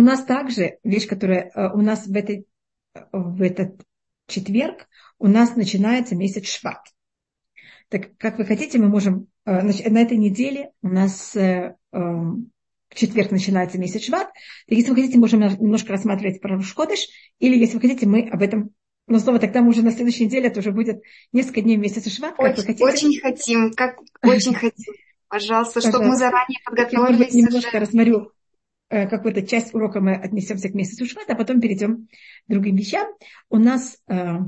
у нас также вещь, которая э, у нас в, этой, в этот четверг, у нас начинается месяц Шват. Так как вы хотите, мы можем... Э, на этой неделе у нас э, эм, в четверг начинается месяц Шват. Так если вы хотите, можем немножко рассматривать про Шкодыш, или если вы хотите, мы об этом но снова тогда мы уже на следующей неделе, это уже будет несколько дней в месяц Шват. Очень, как вы хотите. очень хотим, как очень хотим. Пожалуйста, чтобы мы заранее подготовились. Я немножко рассмотрю какую-то часть урока мы отнесемся к месяцу Шват, а потом перейдем к другим вещам. У нас, э,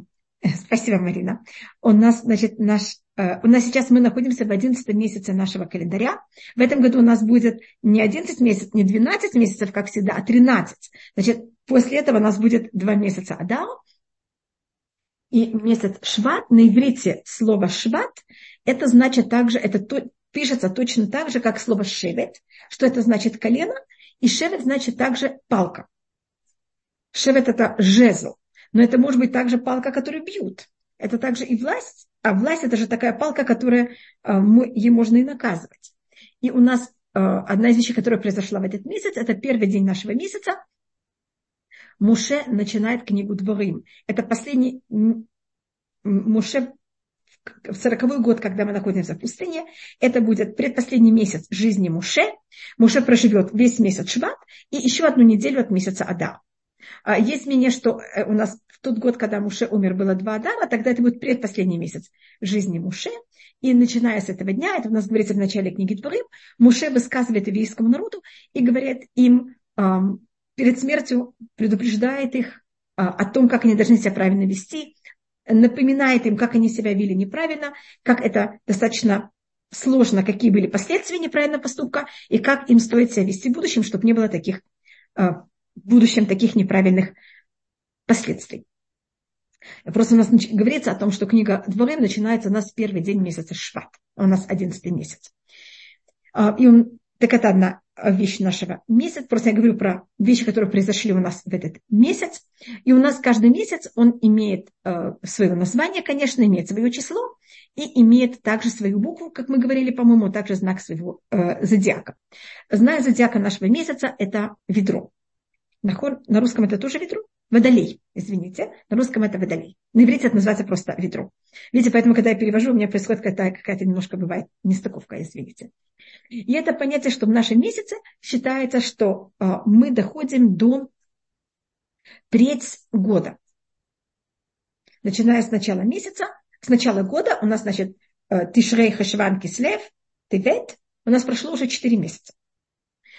спасибо, Марина, у нас, значит, наш, э, у нас сейчас мы находимся в 11 месяце нашего календаря. В этом году у нас будет не 11 месяцев, не 12 месяцев, как всегда, а 13. Значит, после этого у нас будет 2 месяца Адау. И месяц Шват, на иврите слово Шват, это значит также, это то, пишется точно так же, как слово шевет, что это значит колено, и шевет значит также палка. Шевет это жезл, но это может быть также палка, которую бьют. Это также и власть, а власть это же такая палка, которая э, ей можно и наказывать. И у нас э, одна из вещей, которая произошла в этот месяц, это первый день нашего месяца. Муше начинает книгу Дворим. Это последний Муше в сороковой год, когда мы находимся в пустыне, это будет предпоследний месяц жизни Муше. Муше проживет весь месяц Шват и еще одну неделю от месяца Ада. А, есть мнение, что э, у нас в тот год, когда Муше умер, было два Адара, тогда это будет предпоследний месяц жизни Муше. И начиная с этого дня, это у нас говорится в начале книги Дворим, Муше высказывает еврейскому народу и говорит им перед смертью, предупреждает их а, о том, как они должны себя правильно вести, напоминает им, как они себя вели неправильно, как это достаточно сложно, какие были последствия неправильного поступка и как им стоит себя вести в будущем, чтобы не было таких, э, в будущем таких неправильных последствий. Просто у нас говорится о том, что книга Дворим начинается у нас в первый день месяца Шват. У нас одиннадцатый месяц. А, и он, так это одна вещь нашего месяца. Просто я говорю про вещи, которые произошли у нас в этот месяц. И у нас каждый месяц он имеет э, свое название, конечно, имеет свое число и имеет также свою букву, как мы говорили, по-моему, также знак своего э, зодиака. Знак зодиака нашего месяца – это ведро. На, хор, на русском это тоже ведро? Водолей, извините. На русском это водолей. На иврите это называется просто ведро. Видите, поэтому, когда я перевожу, у меня происходит какая-то, какая-то немножко бывает нестыковка, извините. И это понятие, что в нашем месяце считается, что э, мы доходим до треть года. Начиная с начала месяца, с начала года у нас, значит, э, Тишрей, Хашван, Кислев, Тевет, у нас прошло уже 4 месяца.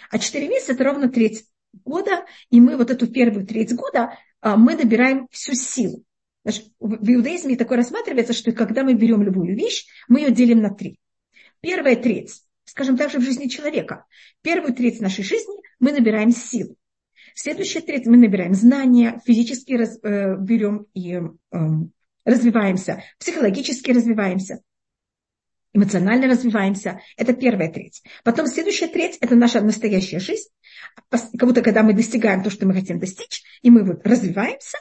А 4 месяца это ровно треть года, и мы вот эту первую треть года э, мы набираем всю силу. Значит, в иудаизме такое рассматривается, что когда мы берем любую вещь, мы ее делим на три. Первая треть скажем так же, в жизни человека. Первую треть нашей жизни мы набираем сил. Следующая треть мы набираем знания, физически раз, э, берем и э, развиваемся, психологически развиваемся, эмоционально развиваемся. Это первая треть. Потом следующая треть – это наша настоящая жизнь. Как будто когда мы достигаем то, что мы хотим достичь, и мы вот развиваемся.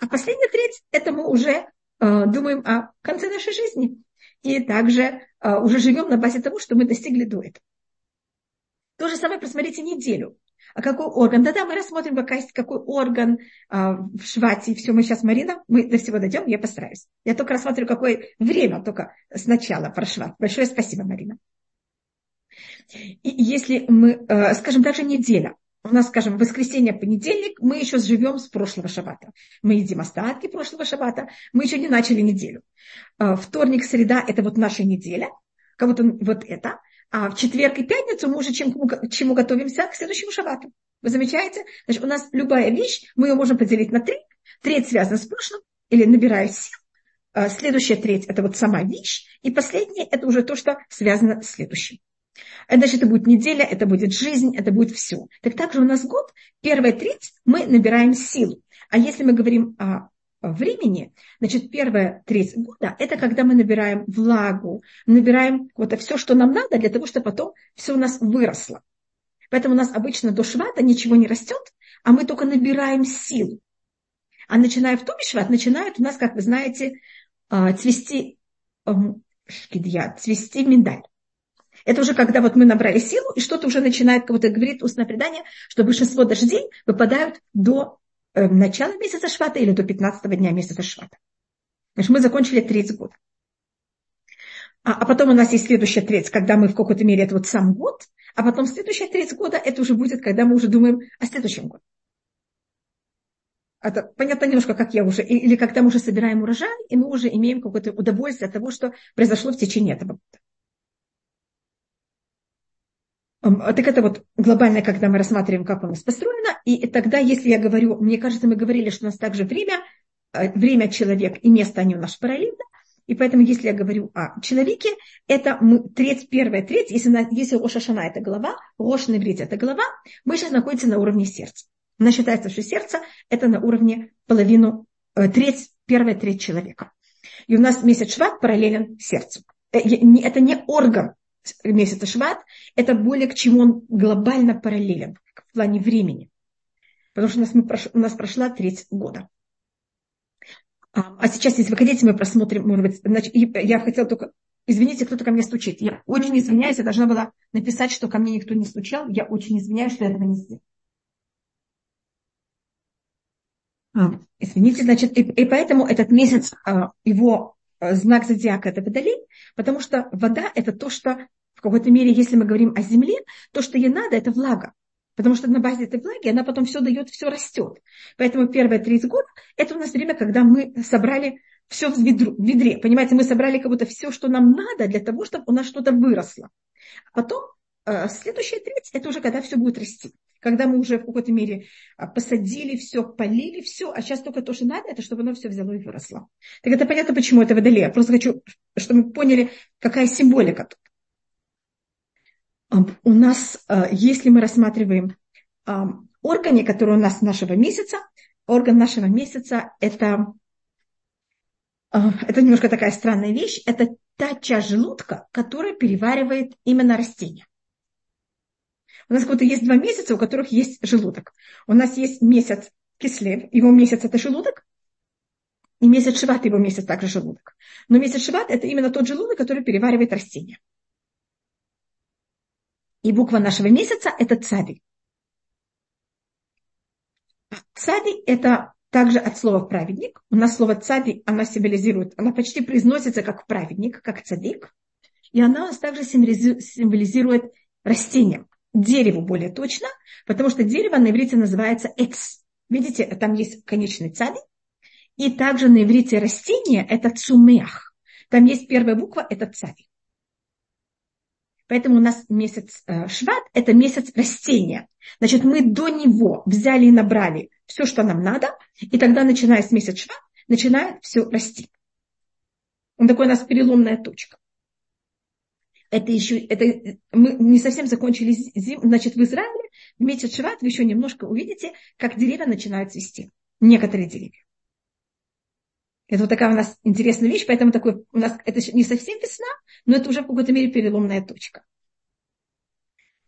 А последняя треть – это мы уже э, думаем о конце нашей жизни и также а, уже живем на базе того, что мы достигли до этого. То же самое просмотрите неделю. А какой орган? Да-да, мы рассмотрим, какой, какой орган а, в швате. Все, мы сейчас, Марина, мы до всего дойдем, я постараюсь. Я только рассматриваю, какое время только сначала про шват. Большое спасибо, Марина. И если мы, э, скажем, даже неделя у нас, скажем, воскресенье, понедельник, мы еще живем с прошлого шаббата. Мы едим остатки прошлого шаббата, мы еще не начали неделю. А, вторник, среда – это вот наша неделя, как будто вот это. А в четверг и пятницу мы уже чем, к чему готовимся? К следующему шаббату. Вы замечаете? Значит, у нас любая вещь, мы ее можем поделить на три. Треть связана с прошлым или набирая сил. А, следующая треть – это вот сама вещь. И последняя – это уже то, что связано с следующим. Значит, это будет неделя, это будет жизнь, это будет все. Так также у нас год, первая треть мы набираем силу. А если мы говорим о времени, значит, первая треть года – это когда мы набираем влагу, набираем вот все, что нам надо для того, чтобы потом все у нас выросло. Поэтому у нас обычно до швата ничего не растет, а мы только набираем силу. А начиная в Тубишват, начинает у нас, как вы знаете, а, цвести шкидья, цвести миндаль. Это уже когда вот мы набрали силу, и что-то уже начинает, как будто говорит устное предание, что большинство дождей выпадают до начала месяца Швата или до 15 дня месяца Швата. Значит, мы закончили 30 год. А, а потом у нас есть следующая треть, когда мы в какой-то мере это вот сам год, а потом следующая треть года это уже будет, когда мы уже думаем о следующем годе. Это понятно немножко, как я уже, или когда мы уже собираем урожай, и мы уже имеем какое-то удовольствие от того, что произошло в течение этого года. Так это вот глобально, когда мы рассматриваем, как у нас построено. И тогда, если я говорю, мне кажется, мы говорили, что у нас также время, э, время человек и место, они у нас параллельно. И поэтому, если я говорю о человеке, это мы, треть, первая треть, если, на, если Ошашана это голова, Рош Неврит это голова, мы сейчас находимся на уровне сердца. У считается, что сердце это на уровне половину, э, треть, первая треть человека. И у нас месяц Шват параллелен сердцу. Э, это не орган месяца Шват, это более к чему он глобально параллелен в плане времени. Потому что у нас, мы, у нас прошла треть года. А, а сейчас, если вы хотите, мы просмотрим, может быть, значит, я хотела только Извините, кто-то ко мне стучит. Я очень извиняюсь, я должна была написать, что ко мне никто не стучал. Я очень извиняюсь, что я этого не сделала. А, извините, значит, и, и поэтому этот месяц, а, его знак зодиака это водолей, потому что вода это то, что в какой-то мере, если мы говорим о земле, то, что ей надо, это влага. Потому что на базе этой влаги она потом все дает, все растет. Поэтому первые 30 год это у нас время, когда мы собрали все в, ведру, в ведре. Понимаете, мы собрали как будто все, что нам надо для того, чтобы у нас что-то выросло. А потом э, следующая треть, это уже когда все будет расти. Когда мы уже в какой-то мере а, посадили все, полили все, а сейчас только то, что надо, это чтобы оно все взяло и выросло. Так это понятно, почему это водолей. Я просто хочу, чтобы мы поняли, какая символика тут у нас, э, если мы рассматриваем органы, которые у нас нашего месяца, орган нашего месяца это, э, это немножко такая странная вещь, это та часть желудка, которая переваривает именно растения. У нас как то есть два месяца, у которых есть желудок. У нас есть месяц кислев, его месяц это желудок, и месяц шиват, его месяц также желудок. Но месяц шиват это именно тот желудок, который переваривает растения. И буква нашего месяца – это цади. Цади – это также от слова праведник. У нас слово цади, она символизирует, она почти произносится как праведник, как цадик. И она у нас также символизирует растение, дерево более точно, потому что дерево на иврите называется экс. Видите, там есть конечный цади. И также на иврите растение – это цумех. Там есть первая буква – это цади. Поэтому у нас месяц э, шват – это месяц растения. Значит, мы до него взяли и набрали все, что нам надо, и тогда, начиная с месяца шват, начинает все расти. Он такой у нас переломная точка. Это еще, это, мы не совсем закончили зиму. Значит, в Израиле в месяц Шват вы еще немножко увидите, как деревья начинают цвести. Некоторые деревья. Это вот такая у нас интересная вещь, поэтому такой, у нас это не совсем весна, но это уже в какой-то мере переломная точка.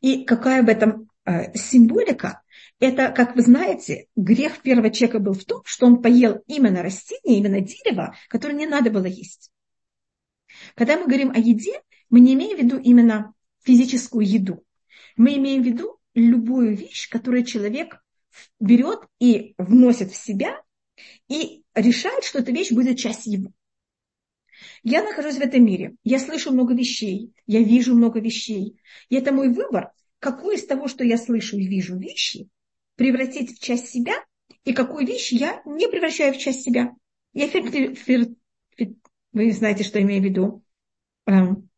И какая в этом э, символика? Это, как вы знаете, грех первого человека был в том, что он поел именно растение, именно дерево, которое не надо было есть. Когда мы говорим о еде, мы не имеем в виду именно физическую еду. Мы имеем в виду любую вещь, которую человек берет и вносит в себя и решает, что эта вещь будет часть его. Я нахожусь в этом мире, я слышу много вещей, я вижу много вещей. И это мой выбор, какую из того, что я слышу и вижу вещи, превратить в часть себя, и какую вещь я не превращаю в часть себя. Я фир, фир, фир, вы знаете, что я имею в виду. Эм,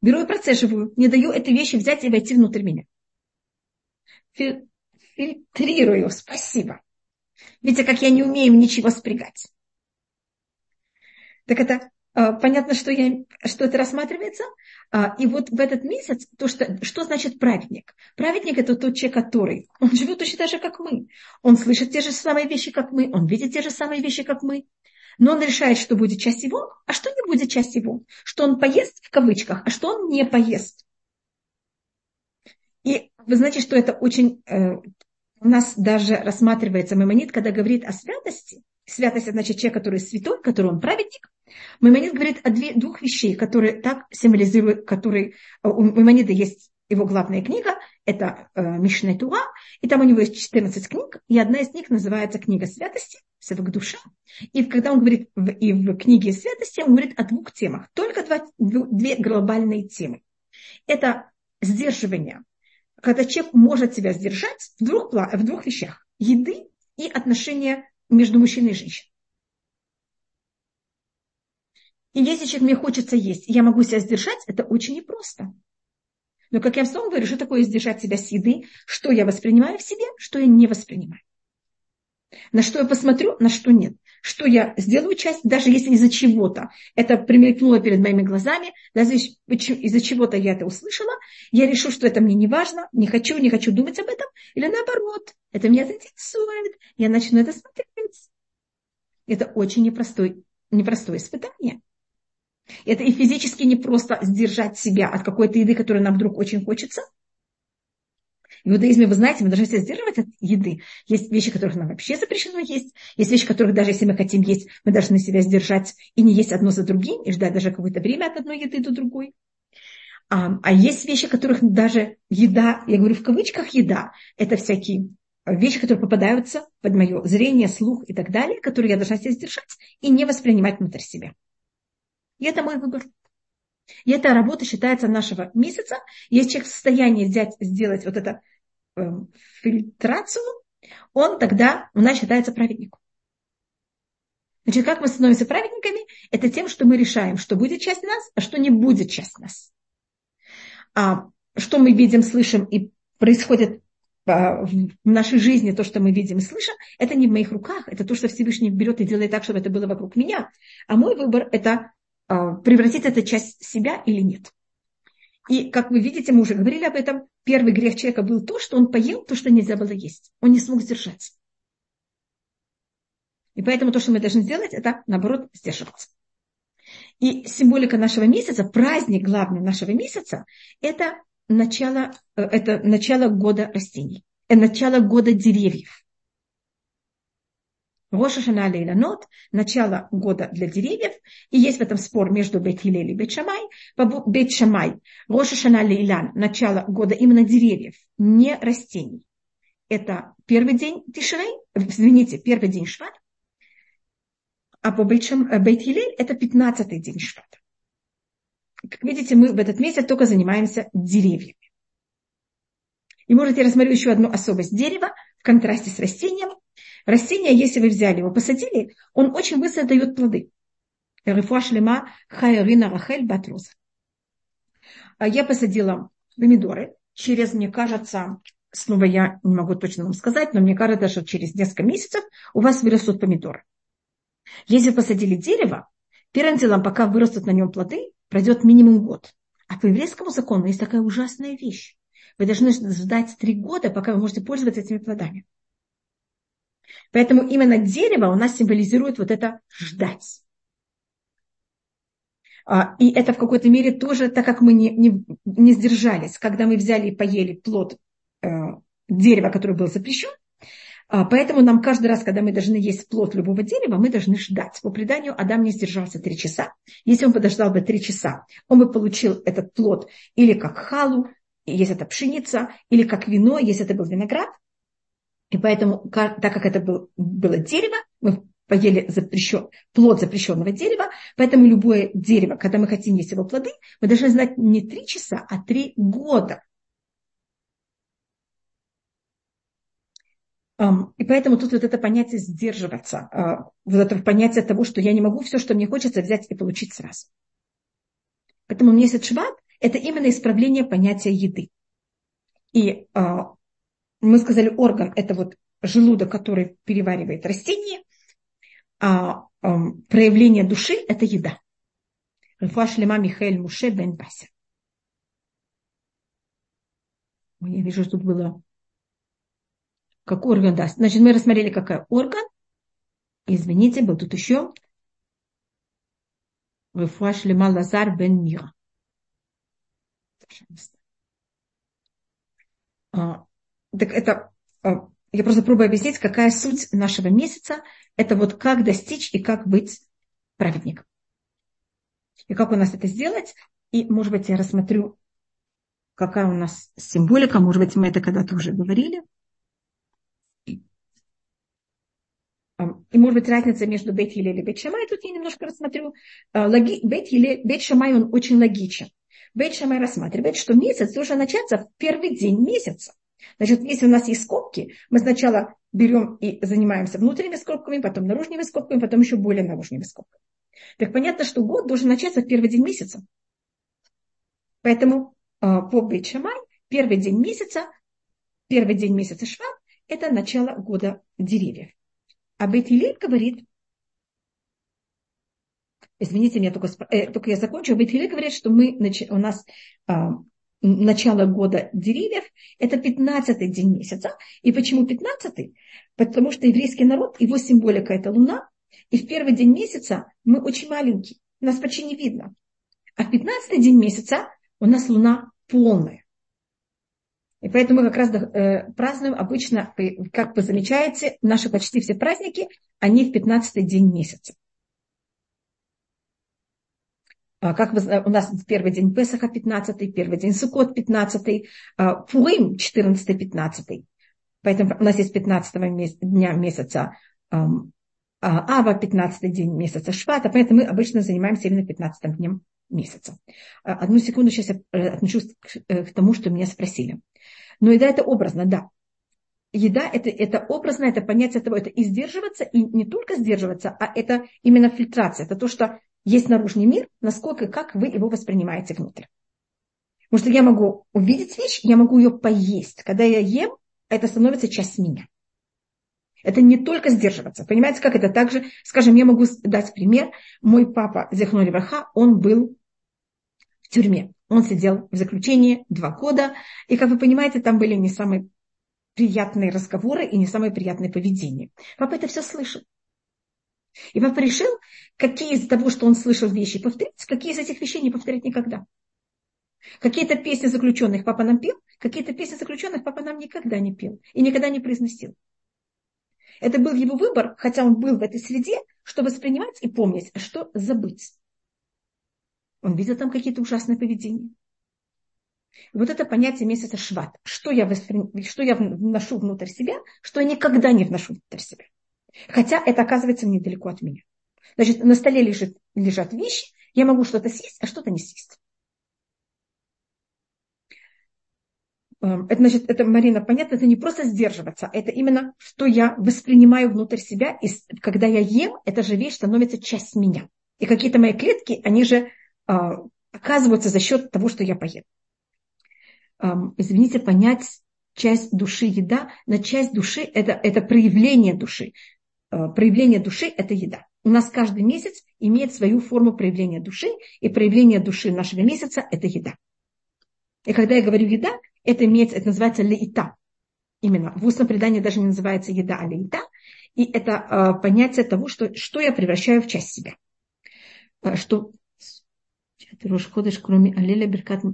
беру и процеживаю, не даю этой вещи взять и войти внутрь меня. Фильтрирую, спасибо. Видите, как я не умею ничего спрягать. Так это а, понятно, что, я, что это рассматривается. А, и вот в этот месяц, то, что, что значит праведник? Праведник – это тот человек, который, он живет точно так же, как мы. Он слышит те же самые вещи, как мы, он видит те же самые вещи, как мы. Но он решает, что будет часть его, а что не будет часть его. Что он поест, в кавычках, а что он не поест. И вы знаете, что это очень э, у нас даже рассматривается мемонит, когда говорит о святости. Святость, значит, человек, который святой, который он праведник. Маймонид говорит о двух вещей, которые так символизируют, которые э, у Маймонида есть его главная книга, это э, Мишне Туа, и там у него есть 14 книг, и одна из них называется «Книга святости», «Севак душа». И когда он говорит в, и в книге святости, он говорит о двух темах, только два, две глобальные темы. Это сдерживание, когда человек может себя сдержать в двух, в двух вещах – еды и отношения между мужчиной и женщиной. И если человек мне хочется есть, я могу себя сдержать, это очень непросто. Но, как я в снова говорю, что такое сдержать себя с еды, что я воспринимаю в себе, что я не воспринимаю. На что я посмотрю, на что нет. Что я сделаю часть, даже если из-за чего-то это примелькнуло перед моими глазами, даже из-за чего-то я это услышала, я решу, что это мне не важно, не хочу, не хочу думать об этом, или наоборот, это меня заинтересует, я начну это смотреть. Это очень непростое, непростое испытание. Это и физически не просто сдержать себя от какой-то еды, которая нам вдруг очень хочется. В иудаизме, вы знаете, мы должны себя сдерживать от еды. Есть вещи, которых нам вообще запрещено есть. Есть вещи, которых даже если мы хотим есть, мы должны себя сдержать и не есть одно за другим, и ждать даже какое-то время от одной еды до другой. А, а есть вещи, которых даже еда, я говорю в кавычках еда, это всякие вещи, которые попадаются под мое зрение, слух и так далее, которые я должна себя сдержать и не воспринимать внутрь себя. И это мой выбор. И эта работа считается нашего месяца. Если человек в состоянии взять, сделать вот эту э, фильтрацию, он тогда у нас считается праведником. Значит, как мы становимся праведниками? Это тем, что мы решаем, что будет часть нас, а что не будет часть нас. А что мы видим, слышим и происходит а, в нашей жизни, то, что мы видим и слышим, это не в моих руках, это то, что Всевышний берет и делает так, чтобы это было вокруг меня. А мой выбор – это а, превратить это часть себя или нет. И, как вы видите, мы уже говорили об этом, первый грех человека был то, что он поел то, что нельзя было есть. Он не смог сдержать. И поэтому то, что мы должны сделать, это, наоборот, сдерживаться. И символика нашего месяца, праздник главный нашего месяца, это начало, э, это начало года растений, это начало года деревьев. Роша Шана Лейланот, начало года для деревьев, и есть в этом спор между Бет и Бет Шамай. Бет Шамай, Роша Шана Лейлан, начало года именно деревьев, не растений. Это первый день Тишрей, извините, первый день Шват, а по Бет, Шам, Бет Хилель это пятнадцатый день Шват. Как видите, мы в этот месяц только занимаемся деревьями. И можете рассмотреть еще одну особость дерева в контрасте с растением – Растение, если вы взяли его, посадили, он очень быстро дает плоды. Рефуашлема хайрина рахель батруза. А я посадила помидоры. Через, мне кажется, снова я не могу точно вам сказать, но мне кажется, что через несколько месяцев у вас вырастут помидоры. Если посадили дерево, первым делом, пока вырастут на нем плоды, пройдет минимум год. А по еврейскому закону есть такая ужасная вещь. Вы должны ждать три года, пока вы можете пользоваться этими плодами. Поэтому именно дерево у нас символизирует вот это ждать. А, и это в какой-то мере тоже, так как мы не, не, не сдержались, когда мы взяли и поели плод э, дерева, который был запрещен, а, Поэтому нам каждый раз, когда мы должны есть плод любого дерева, мы должны ждать. По преданию, Адам не сдержался три часа. Если он подождал бы три часа, он бы получил этот плод или как халу, если это пшеница, или как вино, если это был виноград. И поэтому, так как это был, было дерево, мы поели запрещен, плод запрещенного дерева, поэтому любое дерево, когда мы хотим есть его плоды, мы должны знать не три часа, а три года. И поэтому тут вот это понятие сдерживаться, а, вот это понятие того, что я не могу все, что мне хочется, взять и получить сразу. Поэтому месяц шват – это именно исправление понятия еды. И а, мы сказали, орган – это вот желудок, который переваривает растения, а э, проявление души – это еда. Шлема Михаэль Муше бен Бася. Я вижу, что тут было... Какой орган даст? Значит, мы рассмотрели, какой орган. Извините, был тут еще. Рефуа Шлема Лазар бен Мира. Так это, а, я просто пробую объяснить, какая суть нашего месяца. Это вот как достичь и как быть праведником. И как у нас это сделать? И, может быть, я рассмотрю, какая у нас символика. Может быть, мы это когда-то уже говорили. И, может быть, разница между Бейт Хиле и Бейт Шамай, тут я немножко рассмотрю. А, логи, Бейт Хиле, он очень логичен. Бейт Шамай рассматривает, что месяц должен начаться в первый день месяца. Значит, если у нас есть скобки, мы сначала берем и занимаемся внутренними скобками, потом наружными скобками, потом еще более наружными скобками. Так понятно, что год должен начаться в первый день месяца. Поэтому а, по Бейт Шамай первый день месяца, первый день месяца Шват – это начало года деревьев. А Бейтилель говорит, извините меня, только, э, только я закончу, а Бейтилель говорит, что мы, у нас а, начало года деревьев, это 15-й день месяца. И почему 15-й? Потому что еврейский народ, его символика это луна, и в первый день месяца мы очень маленькие, нас почти не видно. А в 15-й день месяца у нас луна полная. И поэтому мы как раз э, празднуем обычно, как вы замечаете, наши почти все праздники, они в 15-й день месяца. А как вы, у нас первый день Песаха 15 первый день Сукот 15 а, Пурим 14 15 Поэтому у нас есть 15 дня месяца а, Ава 15 день месяца Швата, поэтому мы обычно занимаемся именно 15 днем месяца. Одну секунду сейчас я э, отношусь к э, тому, что меня спросили. Но еда это образно, да. Еда это, это образно, это понятие того, это и сдерживаться, и не только сдерживаться, а это именно фильтрация. Это то, что есть наружный мир, насколько и как вы его воспринимаете внутрь. Потому что я могу увидеть вещь, я могу ее поесть. Когда я ем, это становится часть меня. Это не только сдерживаться. Понимаете, как это также, скажем, я могу дать пример. Мой папа, Зехнули Враха, он был в тюрьме. Он сидел в заключении два года, и, как вы понимаете, там были не самые приятные разговоры и не самое приятное поведение. Папа это все слышал. И папа решил, какие из того, что он слышал вещи, повторить, какие из этих вещей не повторить никогда. Какие-то песни заключенных папа нам пел, какие-то песни заключенных папа нам никогда не пел и никогда не произносил. Это был его выбор, хотя он был в этой среде, что воспринимать и помнить, а что забыть. Он видел там какие-то ужасные поведения. И вот это понятие месяца шват. Что я, воспри... что я вношу внутрь себя, что я никогда не вношу внутрь себя. Хотя это оказывается недалеко от меня. Значит, на столе лежит, лежат вещи, я могу что-то съесть, а что-то не съесть. Эм, это значит, это, Марина, понятно, это не просто сдерживаться, это именно, что я воспринимаю внутрь себя, и когда я ем, эта же вещь становится часть меня. И какие-то мои клетки, они же а, оказываются за счет того, что я поем. Извините, понять часть души еда, на часть души это, это проявление души. А, проявление души – это еда. У нас каждый месяц имеет свою форму проявления души, и проявление души нашего месяца – это еда. И когда я говорю еда, это имеется, это называется леита. Именно. В устном предании даже не называется еда, а леита. И это э, понятие того, что, что я превращаю в часть себя. Что Рош кроме Алеля, Беркат,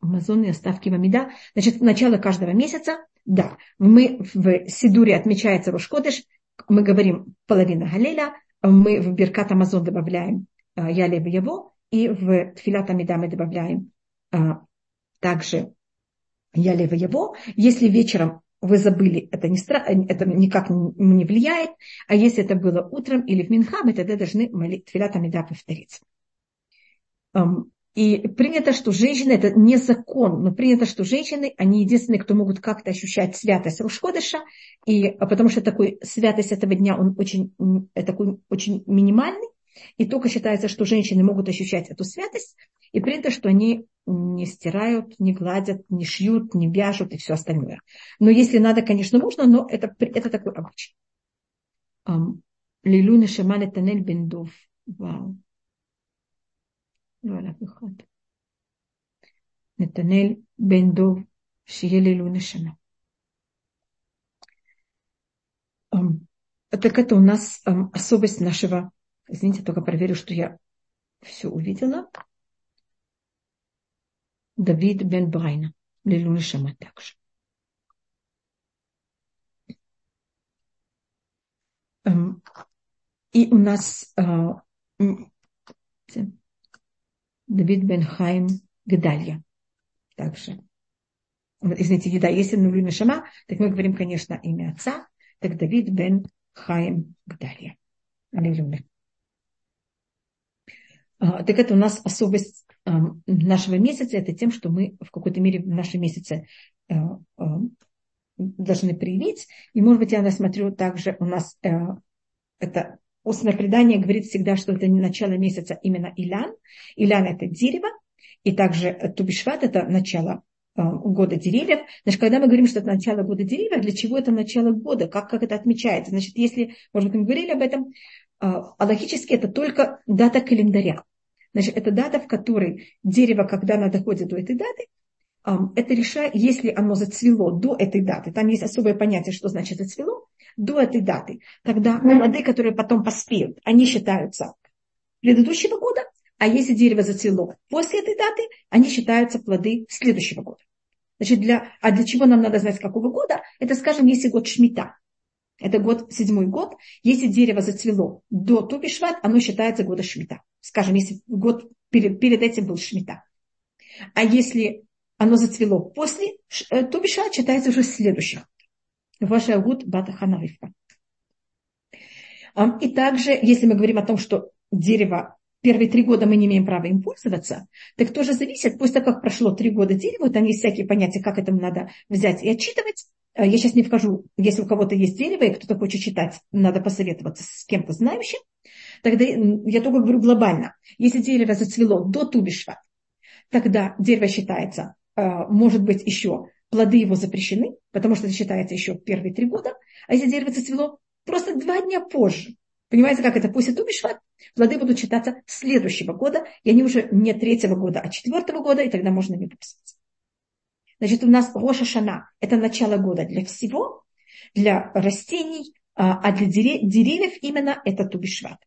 Амазон и оставки Мамида. Значит, начало каждого месяца, да, мы в Сидуре отмечается Рош мы говорим половина Галеля, мы в Беркат Амазон добавляем а, Ялев Яво, и в Тфилат Амида мы добавляем а, также Ялев Яво. Если вечером вы забыли, это, не стра... это никак не влияет, а если это было утром или в Минха, мы тогда должны Тфилат Амида повторить. И принято, что женщины, это не закон, но принято, что женщины, они единственные, кто могут как-то ощущать святость Рушходыша, и, а потому что такой святость этого дня, он очень, такой очень минимальный, и только считается, что женщины могут ощущать эту святость, и принято, что они не стирают, не гладят, не шьют, не вяжут и все остальное. Но если надо, конечно, можно, но это, это такой обычай. Лилуна Шаман Танель Бендов. Вау. לא על אף אחד. נתנאל בן דוב, שיהיה לעילוי נשמה. Так это у нас особость нашего... Извините, только проверю, что я все увидела. Давид бен Брайна. Лилуна Шама также. И у нас Давид бен Хайм Гдалья. Также. Извините, еда. Если Нулю Нишама, так мы говорим, конечно, имя отца. Так Давид бен Хайм Гдалья. Аллилуйя. А, так это у нас особость нашего месяца, это тем, что мы в какой-то мере в нашем месяце э, должны проявить. И, может быть, я смотрю также у нас это устное предание говорит всегда, что это не начало месяца именно Илян. Илян – это дерево, и также Тубишват – это начало года деревьев. Значит, когда мы говорим, что это начало года деревьев, для чего это начало года, как, как это отмечается? Значит, если, может быть, мы говорили об этом, а логически это только дата календаря. Значит, это дата, в которой дерево, когда оно доходит до этой даты, это решает, если оно зацвело до этой даты, там есть особое понятие, что значит зацвело, до этой даты, тогда плоды, которые потом поспеют, они считаются предыдущего года, а если дерево зацвело после этой даты, они считаются плоды следующего года. Значит, для, а для чего нам надо знать, какого года? Это, скажем, если год Шмита. Это год, седьмой год. Если дерево зацвело до Тубишват, оно считается года Шмита. Скажем, если год перед, перед этим был Шмита. А если оно зацвело после э, Тубишват, считается уже следующим. Ваша гуд бата ханарифа. И также, если мы говорим о том, что дерево первые три года мы не имеем права им пользоваться, так тоже зависит, после того, как прошло три года дереву, там есть всякие понятия, как это надо взять и отчитывать, Э, я сейчас не вхожу, если у кого-то есть дерево, и кто-то хочет читать, надо посоветоваться с кем-то знающим. Тогда я только говорю глобально. Если дерево зацвело до Тубишва, тогда дерево считается, э, может быть, еще плоды его запрещены, потому что это считается еще первые три года. А если дерево зацвело просто два дня позже, понимаете, как это после Тубишва, плоды будут считаться следующего года, и они уже не третьего года, а четвертого года, и тогда можно ими пользоваться. Значит, у нас Роша Шана – это начало года для всего, для растений, а, а для деревьев именно это Тубишват.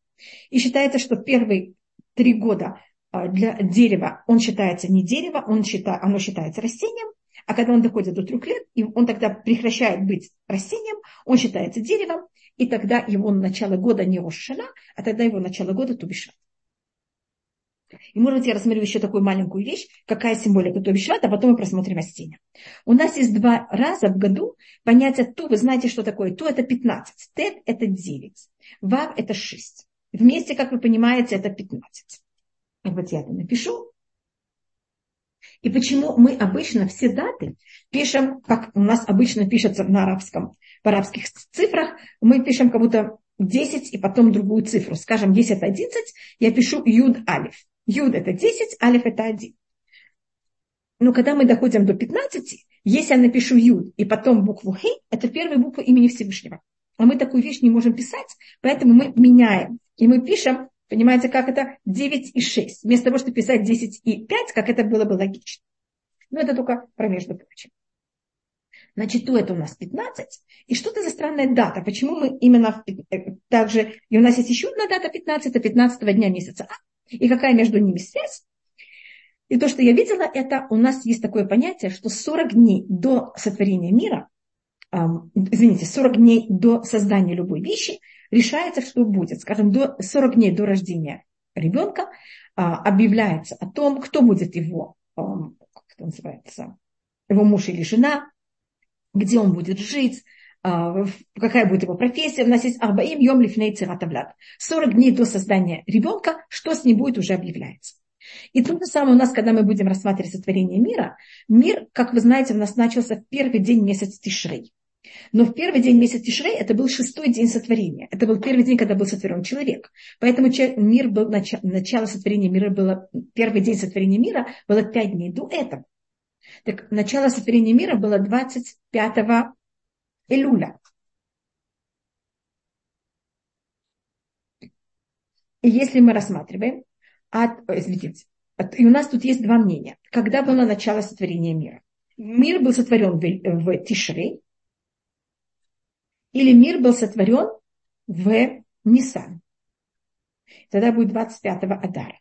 И считается, что первые три года для дерева он считается не дерево, он считает, оно считается растением, а когда он доходит до трех лет, и он тогда прекращает быть растением, он считается деревом, и тогда его начало года не Рошана, а тогда его начало года Тубишват. И, может быть, я рассмотрю еще такую маленькую вещь, какая символика то Бишват, а потом мы просмотрим растения. У нас есть два раза в году понятие Ту. Вы знаете, что такое Ту? Это 15. Тет – это 9. Вав – это 6. Вместе, как вы понимаете, это 15. И вот я это напишу. И почему мы обычно все даты пишем, как у нас обычно пишется на арабском, в арабских цифрах, мы пишем как будто 10 и потом другую цифру. Скажем, 10 это 11, я пишу Юд Алиф. Юд это 10, алиф это 1. Но когда мы доходим до 15, если я напишу Юд и потом букву Хей, это первая буква имени Всевышнего. А мы такую вещь не можем писать, поэтому мы меняем. И мы пишем, понимаете, как это 9 и 6. Вместо того, чтобы писать 10 и 5, как это было бы логично. Но это только про между прочим. Значит, то это у нас 15. И что это за странная дата? Почему мы именно в, э, также... И у нас есть еще одна дата 15, это 15 дня месяца А и какая между ними связь. И то, что я видела, это у нас есть такое понятие, что 40 дней до сотворения мира, эм, извините, 40 дней до создания любой вещи решается, что будет. Скажем, до 40 дней до рождения ребенка э, объявляется о том, кто будет его, э, как это называется, его муж или жена, где он будет жить, а, какая будет его профессия. У нас есть Арбаим Йом Лифней Цератавлад. 40 дней до создания ребенка, что с ним будет, уже объявляется. И то же самое у нас, когда мы будем рассматривать сотворение мира, мир, как вы знаете, у нас начался в первый день месяца Тишрей. Но в первый день месяца Тишрей это был шестой день сотворения. Это был первый день, когда был сотворен человек. Поэтому мир был, начало сотворения мира было, первый день сотворения мира было пять дней до этого. Так начало сотворения мира было 25 Элюля. И если мы рассматриваем, от, извините, от, и у нас тут есть два мнения. Когда было начало сотворения мира? Мир был сотворен в, в Тишре, или мир был сотворен в Нисан. Тогда будет 25-го Адара.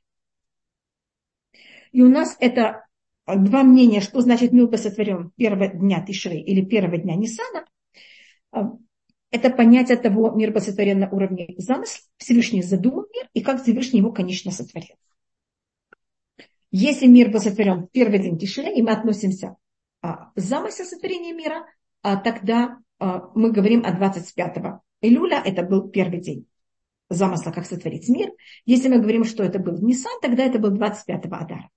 И у нас это два мнения, что значит мир был сотворен первого дня Тишры или первого дня Нисана – а, это понятие того, мир был сотворен на уровне замысла, Всевышний задумал мир, и как Всевышний его, конечно, сотворил. Если мир был сотворен в первый день Тишре, и мы относимся а, замысел сотворения мира, а тогда мы говорим о 25 Илюля, это был первый день замысла, как сотворить мир. Если мы говорим, что это был Нисан, тогда это был 25 Адара.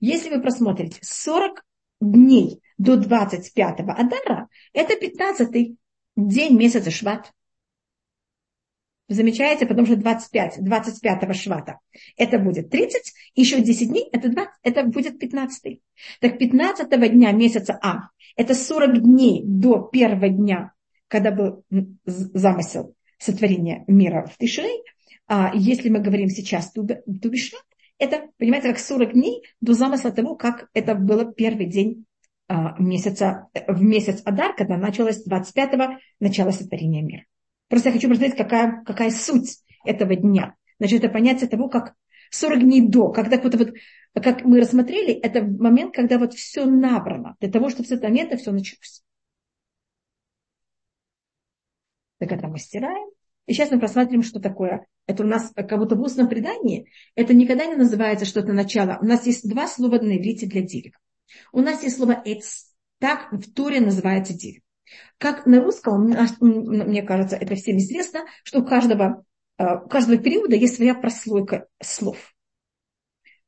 Если вы просмотрите 40 дней до 25 Адара, это 15 день месяца Шват. Вы замечаете, потому что 25, 25 швата это будет 30, еще 10 дней это, 20, это будет 15. Так 15 дня месяца А, это 40 дней до первого дня, когда был замысел сотворения мира в Тишрей. А если мы говорим сейчас Тубишват, это, понимаете, как 40 дней до замысла того, как это было первый день а, месяца, в месяц Адар, когда началось 25-го начало сотворения мира. Просто я хочу посмотреть, какая, какая суть этого дня. Значит, это понятие того, как 40 дней до, когда вот, вот, как мы рассмотрели, это момент, когда вот все набрано, для того, чтобы с этого момента все началось. Так это мы стираем. И сейчас мы просматриваем, что такое. Это у нас как будто в устном предании. Это никогда не называется что-то начало. У нас есть два слова на иврите для дерева. У нас есть слово «эц». Так в Туре называется дерево. Как на русском, мне кажется, это всем известно, что у каждого, э, у каждого периода есть своя прослойка слов.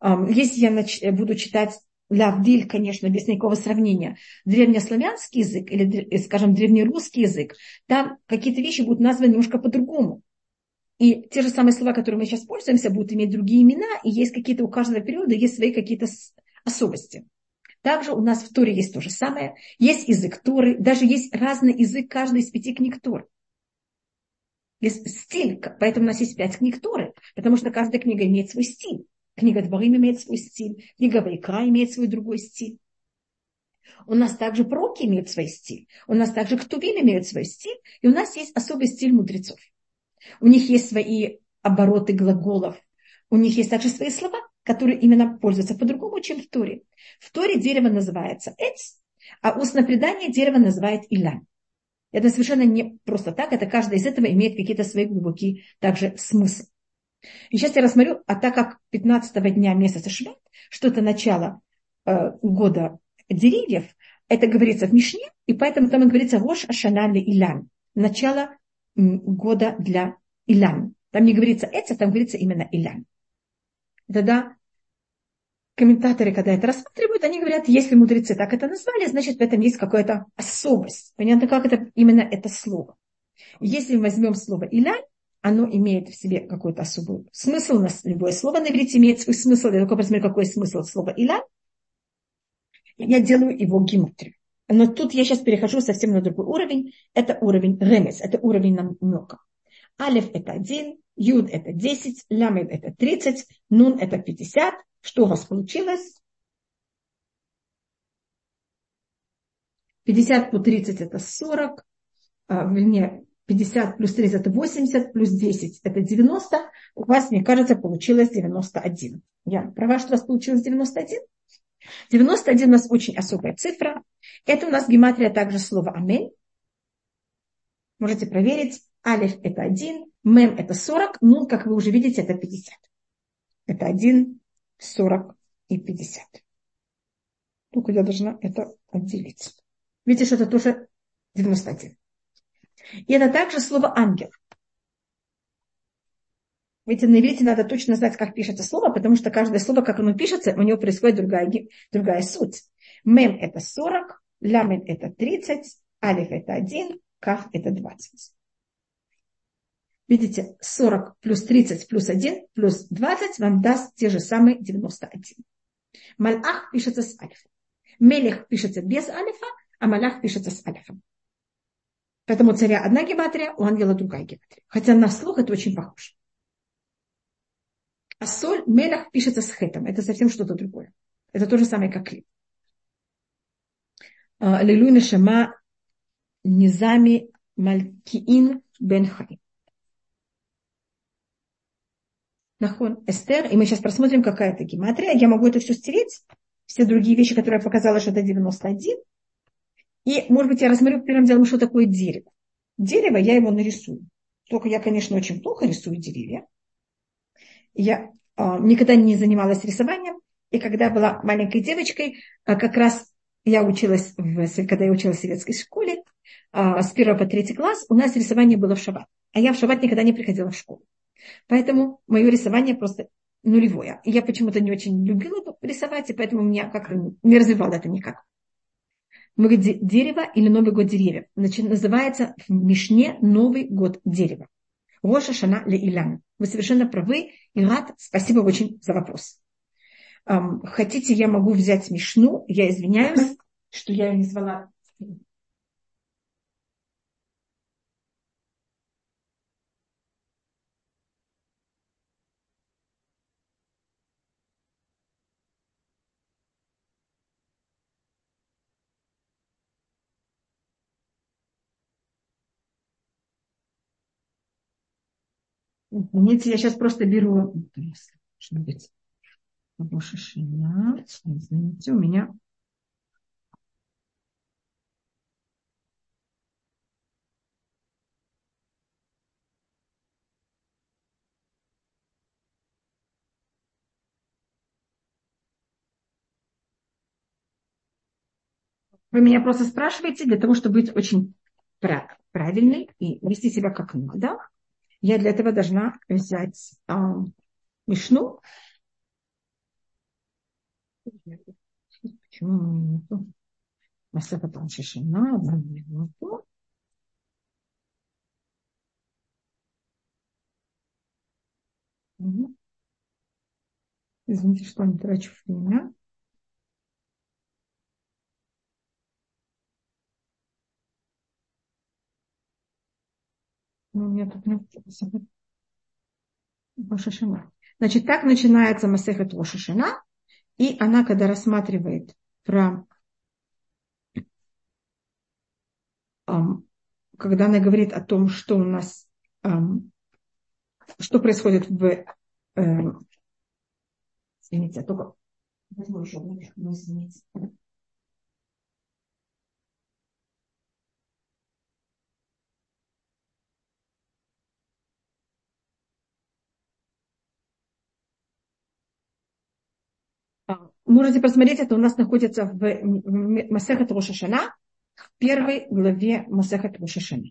Если я буду читать Лавдиль, конечно, без никакого сравнения, древнеславянский язык или, э, скажем, древнерусский язык, там какие-то вещи будут названы немножко по-другому. И те же самые слова, которые мы сейчас пользуемся, будут иметь другие имена, и есть какие-то у каждого периода, есть свои какие-то особенности. Также у нас в Торе есть то же самое. Есть язык Торы, даже есть разный язык каждой из пяти книг Торы. Есть стиль, поэтому у нас есть пять книг Торы, потому что каждая книга имеет свой стиль. Книга Дворим имеет свой стиль, книга Вайкра имеет свой другой стиль. У нас также пророки имеют свой стиль, у нас также Ктувим имеют свой стиль, и у нас есть особый стиль мудрецов. У них есть свои обороты глаголов, у них есть также свои слова, которые именно пользуются по-другому, чем в Торе. В Торе дерево называется Эц, а устное предание дерево называет Илям. Это совершенно не просто так, это каждый из этого имеет какие-то свои глубокие также смыслы. И сейчас я рассмотрю, а так как 15 дня месяца Шват, что это начало э, года деревьев, это говорится в Мишне, и поэтому там говорится Рош Ашана Илям, начало года для Илям. Там не говорится Эца, там говорится именно Илям. Тогда комментаторы, когда это рассматривают, они говорят, если мудрецы так это назвали, значит, в этом есть какая-то особость. Понятно, как это именно это слово. Если мы возьмем слово «иляль», оно имеет в себе какой-то особый смысл. У нас любое слово на иврите имеет свой смысл. Я только посмотрю, какой смысл слова «иляль». Я делаю его гематрию. Но тут я сейчас перехожу совсем на другой уровень. Это уровень ремес, это уровень намека. Алиф – это один, Юд – это 10, Лямед – это 30, Нун – это 50. Что у вас получилось? 50 по 30 – это 40, а, вернее, 50 плюс 30 – это 80, плюс 10 – это 90. У вас, мне кажется, получилось 91. Я права, что у вас получилось 91? 91 у нас очень особая цифра. Это у нас гематрия также слово «амель». Можете проверить. Алиф – это 1, Мем – это 40, нун, как вы уже видите, это 50. Это 1, 40 и 50. Только я должна это отделить. Видите, что это тоже 91. И это также слово ангел. Видите, на иврите надо точно знать, как пишется слово, потому что каждое слово, как оно пишется, у него происходит другая, другая суть. Мем – это 40, ламет – это 30, алиф – это 1, кaf – это 20. Видите, 40 плюс 30 плюс 1 плюс 20 вам даст те же самые 91. Малах пишется с альфа. Мелех пишется без альфа, а малах пишется с альфа. Поэтому у царя одна гематрия, у ангела другая гематрия. Хотя на слух это очень похоже. А соль, мелах пишется с хетом. Это совсем что-то другое. Это то же самое, как клип. А, Лилуй Нешама Низами Малькиин Бен Хай. Нахон Эстер, и мы сейчас просмотрим, какая это гематрия. Я могу это все стереть, все другие вещи, которые я показала, что это 91. И, может быть, я рассмотрю первым делом, что такое дерево. Дерево, я его нарисую. Только я, конечно, очень плохо рисую деревья. Я э, никогда не занималась рисованием. И когда была маленькой девочкой, а, как раз я училась, в, когда я училась в советской школе, а, с первого по третий класс, у нас рисование было в шаббат. А я в шаббат никогда не приходила в школу. Поэтому мое рисование просто нулевое. И я почему-то не очень любила рисовать, и поэтому меня как-то не развивало это никак. Новый дерево или Новый год деревьев. Значит, называется в Мишне Новый год дерева. Роша Шана Ле Илян. Вы совершенно правы. И рад, спасибо очень за вопрос. Хотите, я могу взять Мишну. Я извиняюсь, что я ее не звала Извините, я сейчас просто беру... Должно быть. Извините, у меня... Вы меня просто спрашиваете для того, чтобы быть очень правильной и вести себя как надо я для этого должна взять а, Мишну. Почему у меня нету? Масаха там шишина, одну минуту. Извините, что не трачу время. Ну, у меня тут нет Рошашина. Значит, так начинается Масехет Рошашина, и она, когда рассматривает про когда она говорит о том, что у нас, что происходит в... Эм, извините, я только возьму еще извините. Можете посмотреть, это у нас находится в Масехат Рошашана, в первой главе Масехат Рошашана.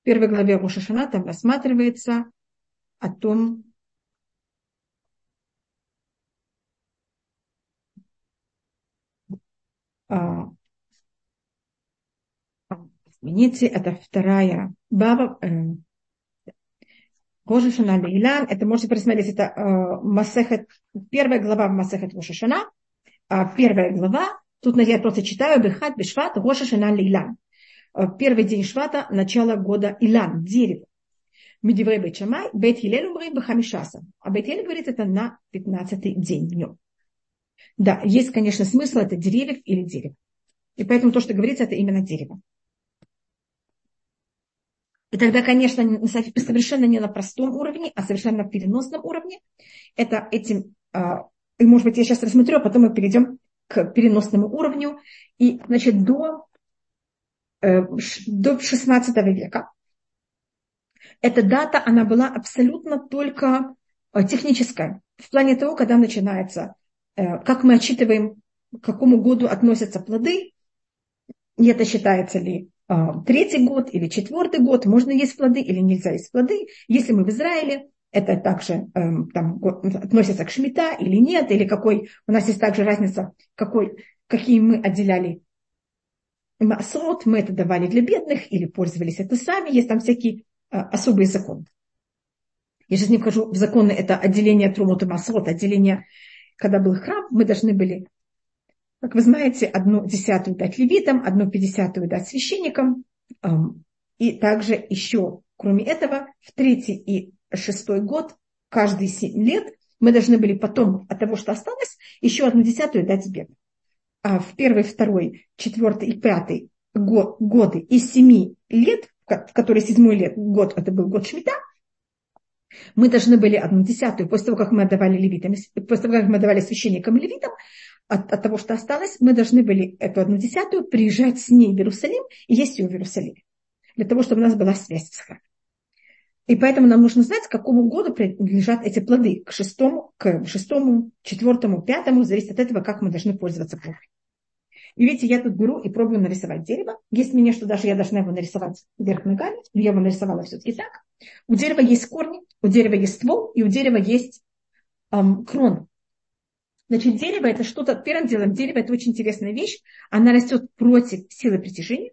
В первой главе Рошашана там рассматривается о том, а, извините, это вторая баба, э, Рошашана Лейлан, это можете просмотреть, это э, Масехет, первая глава Масехет Рошашана, э, первая глава, тут я просто читаю Бехат Бешват Рошашана Лейлан. Э, первый день Швата, начало года Илан, дерево. Медиврей Бечамай, Бет Хилель умрей Бахамишаса. А Бет Хилель говорит это на 15-й день днем. Да, есть, конечно, смысл, это деревьев или дерево. И поэтому то, что говорится, это именно дерево. И тогда, конечно, совершенно не на простом уровне, а совершенно на переносном уровне. Это этим, а, и может быть, я сейчас рассмотрю, а потом мы перейдем к переносному уровню. И, значит, до, э, до 16 века эта дата, она была абсолютно только э, техническая. В плане того, когда начинается, э, как мы отчитываем, к какому году относятся плоды, и это считается ли третий год или четвертый год, можно есть плоды или нельзя есть плоды. Если мы в Израиле, это также эм, там, относится к шмита или нет, или какой, у нас есть также разница, какой, какие мы отделяли масот, мы это давали для бедных или пользовались это сами, есть там всякие э, особые законы. Я сейчас не вхожу в законы, это отделение трумот и масот, отделение, когда был храм, мы должны были как вы знаете, одну десятую дать левитам, одну пятидесятую дать священникам. И также еще, кроме этого, в третий и шестой год, каждые семь лет, мы должны были потом от того, что осталось, еще одну десятую дать бедным. А в первый, второй, четвертый и пятый год, годы из семи лет, в который седьмой лет, год, это был год Шмита, мы должны были одну десятую, после того, как мы отдавали левитам, после того, как мы отдавали священникам левитам, от, от того, что осталось, мы должны были эту одну десятую приезжать с ней в Иерусалим и есть ее в Иерусалиме. Для того, чтобы у нас была связь с храмом. И поэтому нам нужно знать, к какому году принадлежат эти плоды. К шестому, к шестому, четвертому, пятому. Зависит от этого, как мы должны пользоваться плодами. И видите, я тут беру и пробую нарисовать дерево. Есть мне, что даже я должна его нарисовать вверх ногами, но я его нарисовала все-таки так. У дерева есть корни, у дерева есть ствол, и у дерева есть эм, крона. Значит, дерево это что-то, первым делом, дерево это очень интересная вещь. Она растет против силы притяжения,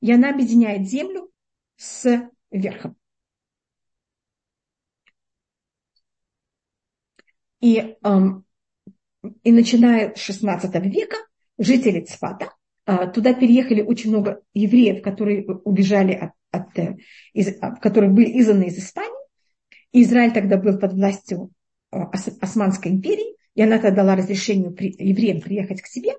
и она объединяет землю с верхом. И, эм, и начиная с 16 века жители Цфата, э, туда переехали очень много евреев, которые убежали от, от э, из, которые были изгнаны из Испании. Израиль тогда был под властью э, Османской империи, и она тогда дала разрешение евреям приехать к себе.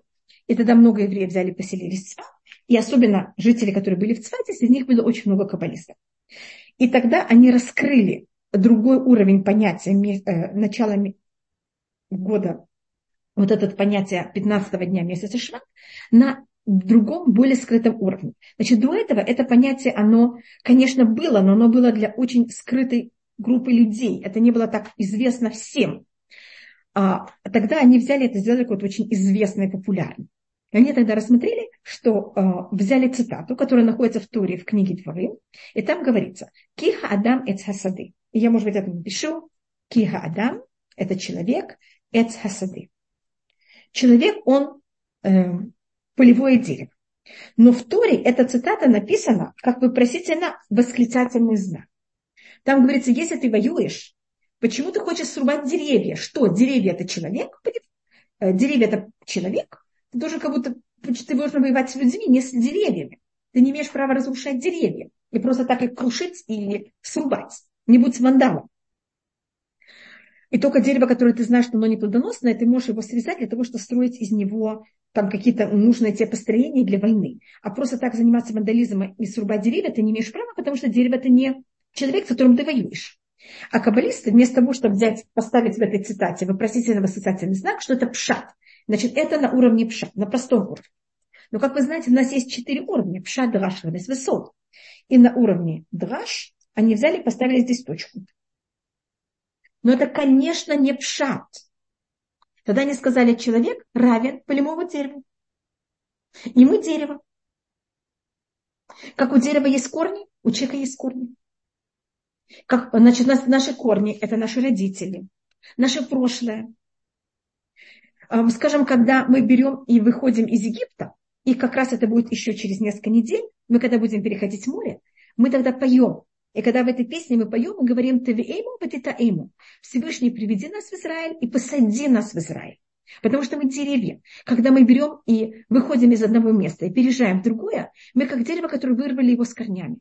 И тогда много евреев взяли, поселились в Цфат. И особенно жители, которые были в Цфате, среди них было очень много каббалистов. И тогда они раскрыли другой уровень понятия начала года вот это понятие 15 дня месяца Шват на другом, более скрытом уровне. Значит, до этого это понятие, оно, конечно, было, но оно было для очень скрытой группы людей. Это не было так известно всем. А, тогда они взяли это, сделали какое-то очень известное популярное. И они тогда рассмотрели, что э, взяли цитату, которая находится в Туре, в книге Дворы, и там говорится «Киха Адам эц хасады». И я, может быть, это напишу. «Киха Адам» – это человек, эц хасады. Человек, он э, полевое дерево. Но в Торе эта цитата написана как вопросительно восклицательный знак. Там говорится, если ты воюешь, почему ты хочешь срубать деревья? Что, деревья это человек? Э, деревья это человек? Ты должен как будто, ты должен воевать с людьми, не с деревьями. Ты не имеешь права разрушать деревья. И просто так их крушить или срубать. Не будь вандалом. И только дерево, которое ты знаешь, что оно не плодоносное, ты можешь его связать для того, чтобы строить из него там какие-то нужные тебе построения для войны. А просто так заниматься вандализмом и срубать деревья ты не имеешь права, потому что дерево это не человек, с которым ты воюешь. А каббалисты вместо того, чтобы взять, поставить в этой цитате вопросительный восклицательный знак, что это пшат. Значит, это на уровне пшат, на простом уровне. Но, как вы знаете, у нас есть четыре уровня. Пшат, драш, радес, высот. И на уровне драш они взяли и поставили здесь точку. Но это, конечно, не пшат. Тогда они сказали, человек равен полевому дереву. И мы дерево. Как у дерева есть корни, у человека есть корни. Как, значит, наши корни – это наши родители, наше прошлое. Скажем, когда мы берем и выходим из Египта, и как раз это будет еще через несколько недель, мы когда будем переходить море, мы тогда поем и когда в этой песне мы поем, мы говорим «Тавиэйму батитаэйму» Всевышний, приведи нас в Израиль и посади нас в Израиль. Потому что мы деревья. Когда мы берем и выходим из одного места и переезжаем в другое, мы как дерево, которое вырвали его с корнями.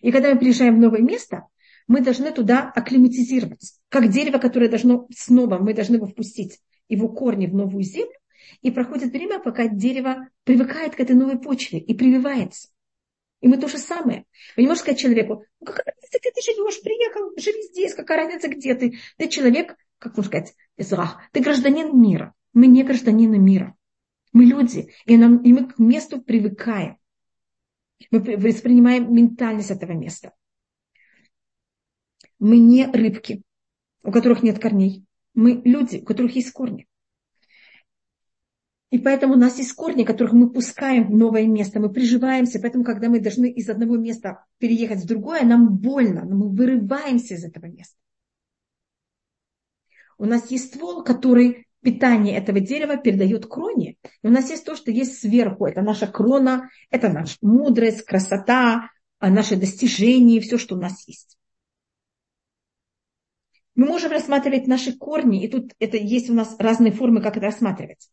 И когда мы приезжаем в новое место, мы должны туда акклиматизироваться. Как дерево, которое должно снова, мы должны его впустить, его корни в новую землю. И проходит время, пока дерево привыкает к этой новой почве и прививается. И мы то же самое. Вы не можете сказать человеку, ну какая разница, где ты живешь, приехал, живи здесь, какая разница, где ты. Ты человек, как можно сказать, израх, ты гражданин мира. Мы не гражданины мира. Мы люди, и, нам, и мы к месту привыкаем. Мы воспринимаем ментальность этого места. Мы не рыбки, у которых нет корней. Мы люди, у которых есть корни. И поэтому у нас есть корни, которых мы пускаем в новое место, мы приживаемся. Поэтому, когда мы должны из одного места переехать в другое, нам больно, но мы вырываемся из этого места. У нас есть ствол, который питание этого дерева передает кроне. И у нас есть то, что есть сверху. Это наша крона, это наша мудрость, красота, а наши достижения, все, что у нас есть. Мы можем рассматривать наши корни, и тут это есть у нас разные формы, как это рассматривать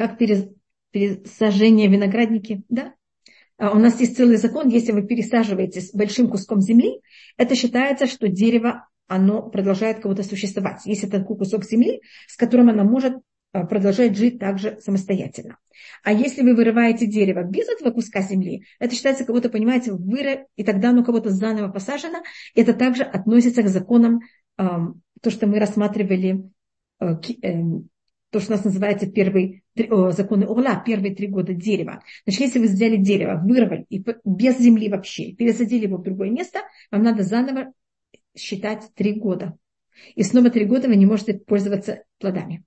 как пересажение виноградники, да? А у нас есть целый закон, если вы пересаживаете с большим куском земли, это считается, что дерево, оно продолжает кого-то существовать. Есть это кусок земли, с которым оно может а, продолжать жить также самостоятельно. А если вы вырываете дерево без этого куска земли, это считается, кого-то, понимаете, вырыв, и тогда оно кого-то заново посажено. Это также относится к законам, то, что мы рассматривали, э, эм, то, что у нас называется первый, о, законы Орла, первые три года дерева. Значит, если вы взяли дерево, вырвали и без земли вообще, пересадили его в другое место, вам надо заново считать три года. И снова три года вы не можете пользоваться плодами.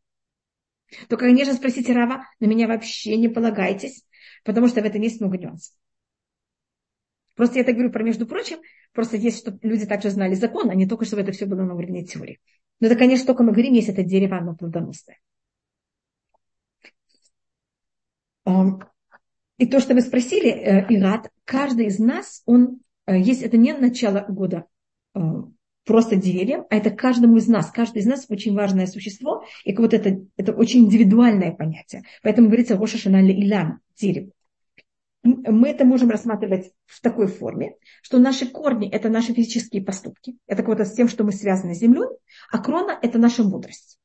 Только, конечно, спросите Рава, на меня вообще не полагайтесь, потому что в этом есть много нюансов. Просто я так говорю про между прочим, просто есть, чтобы люди также знали закон, а не только, чтобы это все было на уровне теории. Но это, конечно, только мы говорим, если это дерево, оно плодоносное. И то, что вы спросили, э, Ират, каждый из нас, он э, есть, это не начало года просто деревьям, а это каждому из нас. Каждый из нас очень важное существо, и вот это, это очень индивидуальное понятие. Поэтому говорится Роша Шанали Илям, дерево. Мы это можем рассматривать в такой форме, что наши корни – это наши физические поступки. Это вот с тем, что мы связаны с землей, а крона – это наша мудрость.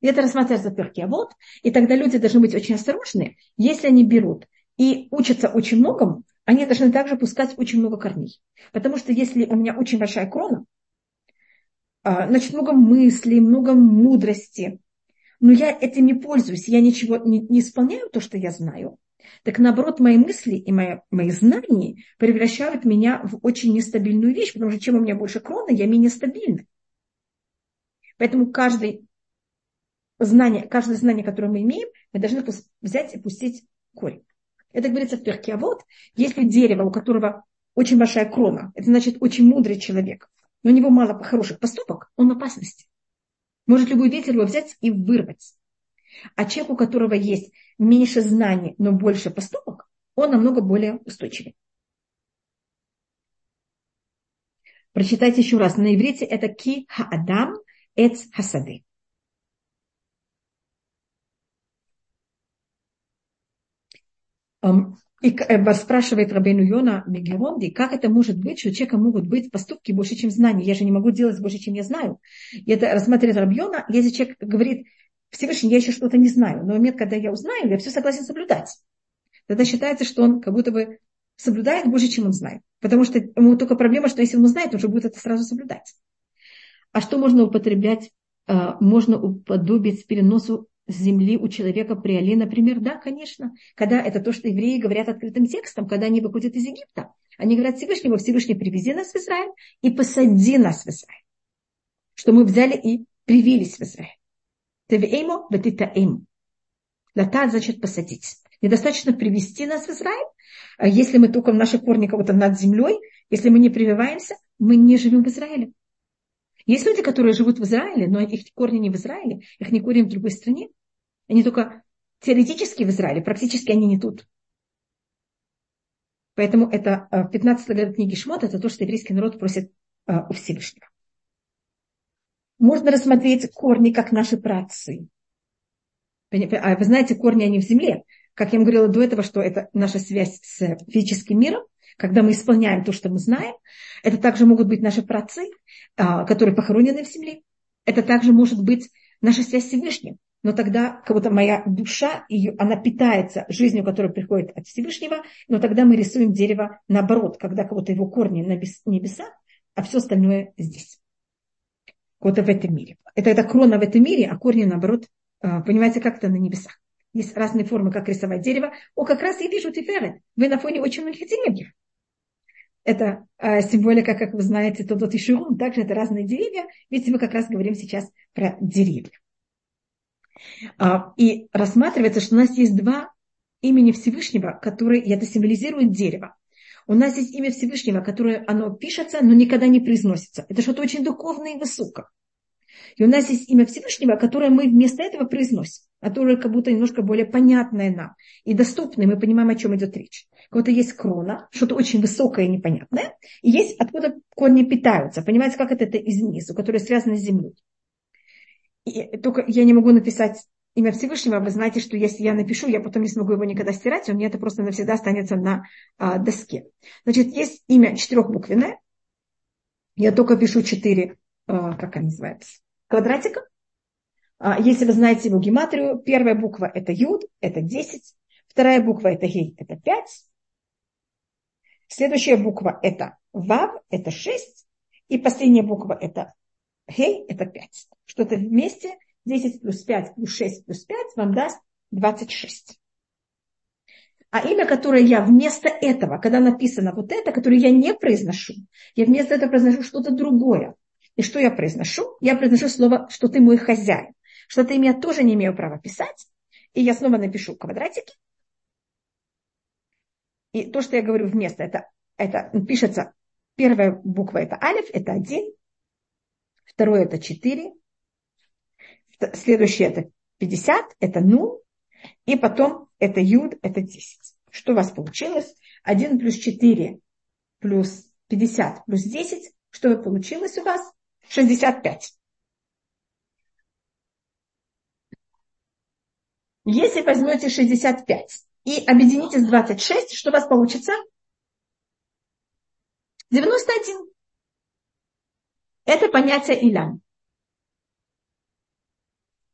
И это рассматривается перки. А вот, и тогда люди должны быть очень осторожны, если они берут и учатся очень многому, они должны также пускать очень много корней. Потому что если у меня очень большая крона, а, значит, много мыслей, много мудрости, но я этим не пользуюсь, я ничего не, не исполняю то, что я знаю, так наоборот, мои мысли и мои, мои знания превращают меня в очень нестабильную вещь, потому что чем у меня больше крона, я менее стабильна. Поэтому каждый знание, каждое знание, которое мы имеем, мы должны взять и пустить корень. Это говорится в перке. А вот, если дерево, у которого очень большая крона, это значит очень мудрый человек, но у него мало хороших поступок, он в опасности. Может любой ветер его взять и вырвать. А человек, у которого есть меньше знаний, но больше поступок, он намного более устойчивый. Прочитайте еще раз. На иврите это ки хаадам эц хасады. И э, спрашивает Рабейну Йона Мегеронди, как это может быть, что у человека могут быть поступки больше, чем знания. Я же не могу делать больше, чем я знаю. И это рассматривает Рабьона, если человек говорит, Всевышний, я еще что-то не знаю, но момент, когда я узнаю, я все согласен соблюдать. Тогда считается, что он как будто бы соблюдает больше, чем он знает. Потому что ему только проблема, что если он узнает, он уже будет это сразу соблюдать. А что можно употреблять? А, можно уподобить переносу земли у человека при Али, например, да, конечно. Когда это то, что евреи говорят открытым текстом, когда они выходят из Египта. Они говорят Всевышнему, Всевышний, привези нас в Израиль и посади нас в Израиль. Что мы взяли и привились в Израиль. Тевеймо ветитаэм. Лата значит посадить. Недостаточно привести нас в Израиль. А если мы только в наши корни кого-то над землей, если мы не прививаемся, мы не живем в Израиле. Есть люди, которые живут в Израиле, но их корни не в Израиле, их не корни в другой стране. Они только теоретически в Израиле, практически они не тут. Поэтому это в 15 главе книги Шмот, это то, что еврейский народ просит а, у Всевышнего. Можно рассмотреть корни, как наши працы. А вы знаете, корни, они в земле. Как я вам говорила до этого, что это наша связь с физическим миром, когда мы исполняем то, что мы знаем. Это также могут быть наши працы, а, которые похоронены в земле. Это также может быть наша связь с Всевышним. Но тогда как будто моя душа, ее, она питается жизнью, которая приходит от Всевышнего, но тогда мы рисуем дерево наоборот, когда кого-то его корни на небеса, а все остальное здесь вот в этом мире. Это, это крона в этом мире, а корни, наоборот, а, понимаете, как это на небесах. Есть разные формы, как рисовать дерево. О, как раз я вижу тиферет. Вы на фоне очень многих деревьев. Это э, символика, как вы знаете, Тодот и Ширун. Также это разные деревья. Ведь мы как раз говорим сейчас про деревья. А, и рассматривается, что у нас есть два имени Всевышнего, которые, это символизирует дерево. У нас есть имя Всевышнего, которое оно пишется, но никогда не произносится. Это что-то очень духовное и высокое. И у нас есть имя Всевышнего, которое мы вместо этого произносим, которое как будто немножко более понятное нам и доступное, мы понимаем, о чем идет речь. Кого-то есть крона, что-то очень высокое и непонятное, и есть откуда корни питаются. Понимаете, как это, это из низу, которое связано с землей. И только я не могу написать имя Всевышнего, вы знаете, что если я напишу, я потом не смогу его никогда стирать, у меня это просто навсегда останется на а, доске. Значит, есть имя четырехбуквенное. Я только пишу четыре, а, как они называются, квадратика. Если вы знаете его гематрию, первая буква это Юд, это 10. Вторая буква это Гей, это 5. Следующая буква это Вав, это 6. И последняя буква это Гей, это 5. Что-то вместе 10 плюс 5 плюс 6 плюс 5 вам даст 26. А имя, которое я вместо этого, когда написано вот это, которое я не произношу, я вместо этого произношу что-то другое. И что я произношу? Я произношу слово, что ты мой хозяин. Что это имя я тоже не имею права писать. И я снова напишу квадратики. И то, что я говорю вместо, это, это пишется, первая буква это алиф, это один. Второе это четыре. Следующее это 50, это ну. И потом это юд, это 10. Что у вас получилось? 1 плюс 4 плюс 50 плюс 10. Что получилось у вас? 65. Если возьмете 65 и объедините с 26, что у вас получится? 91. Это понятие Илян.